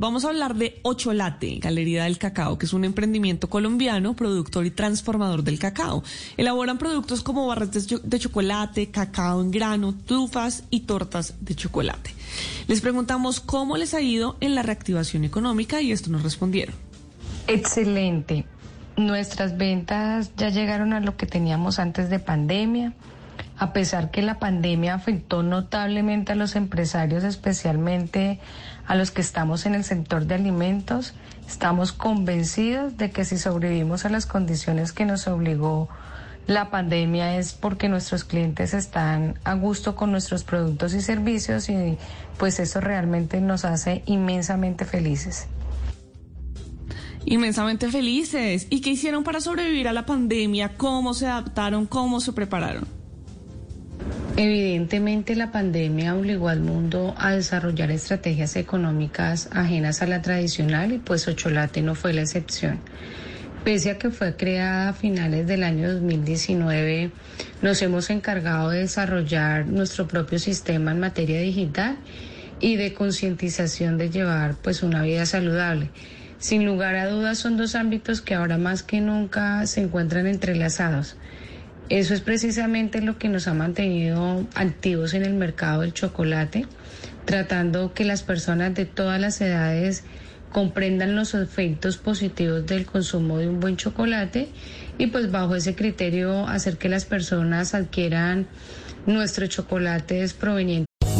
Vamos a hablar de Ocholate, Galería del Cacao, que es un emprendimiento colombiano, productor y transformador del cacao. Elaboran productos como barras de, de chocolate, cacao en grano, trufas y tortas de chocolate. Les preguntamos cómo les ha ido en la reactivación económica y esto nos respondieron. Excelente. Nuestras ventas ya llegaron a lo que teníamos antes de pandemia. A pesar que la pandemia afectó notablemente a los empresarios, especialmente a los que estamos en el sector de alimentos, estamos convencidos de que si sobrevivimos a las condiciones que nos obligó la pandemia es porque nuestros clientes están a gusto con nuestros productos y servicios y pues eso realmente nos hace inmensamente felices. Inmensamente felices. ¿Y qué hicieron para sobrevivir a la pandemia? ¿Cómo se adaptaron? ¿Cómo se prepararon? Evidentemente la pandemia obligó al mundo a desarrollar estrategias económicas ajenas a la tradicional y pues Ocholate no fue la excepción. Pese a que fue creada a finales del año 2019, nos hemos encargado de desarrollar nuestro propio sistema en materia digital y de concientización de llevar pues una vida saludable. Sin lugar a dudas son dos ámbitos que ahora más que nunca se encuentran entrelazados. Eso es precisamente lo que nos ha mantenido activos en el mercado del chocolate, tratando que las personas de todas las edades comprendan los efectos positivos del consumo de un buen chocolate y pues bajo ese criterio hacer que las personas adquieran nuestros chocolates provenientes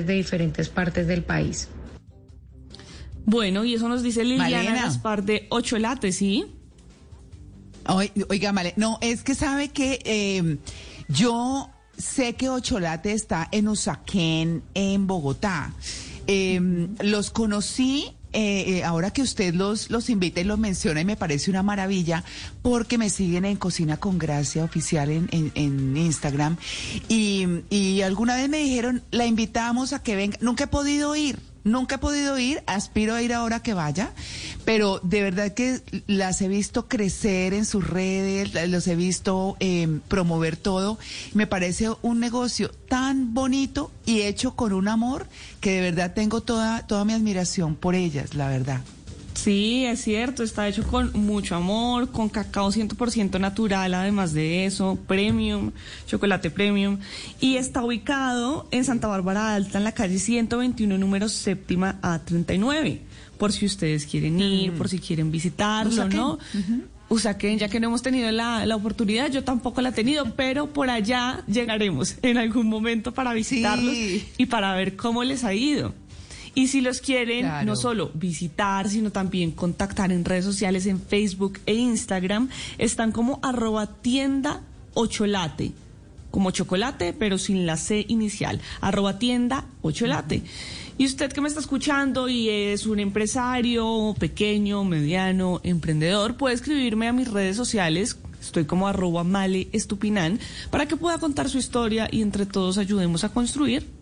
De diferentes partes del país. Bueno, y eso nos dice Liliana Malena. Gaspar de Ocholate, ¿sí? Oi- Oiga, Male, no, es que sabe que eh, yo sé que Ocholate está en Usaquén, en Bogotá. Eh, los conocí. Eh, eh, ahora que usted los, los invita y los menciona y me parece una maravilla porque me siguen en Cocina con Gracia oficial en, en- en Instagram. Y, y alguna vez me dijeron la invitamos a que venga, nunca he podido ir, Nunca he podido ir, aspiro a ir ahora que vaya, pero de verdad que las he visto crecer en sus redes, los he visto eh, promover todo. Me parece un negocio tan bonito y hecho con un amor que de verdad tengo toda, toda mi admiración por ellas, la verdad. Sí, es cierto, está hecho con mucho amor, con cacao 100% natural, además de eso, premium, chocolate premium, y está ubicado en Santa Bárbara Alta, en la calle 121, número séptima A39, por si ustedes quieren ir, por si quieren visitarlo, Usaquén. ¿no? Usaquén, ya que no hemos tenido la, la oportunidad, yo tampoco la he tenido, pero por allá llegaremos en algún momento para visitarlos Sí. y para ver cómo les ha ido. Y si los quieren, Claro. no solo visitar, sino también contactar en redes sociales, en Facebook e Instagram, están como arroba tienda ocholate, como chocolate, pero sin la C inicial, arroba tienda ocholate. Y usted que me está escuchando y es un empresario pequeño, mediano, emprendedor, puede escribirme a mis redes sociales. Estoy como arroba male estupinan para que pueda contar su historia y entre todos ayudemos a construir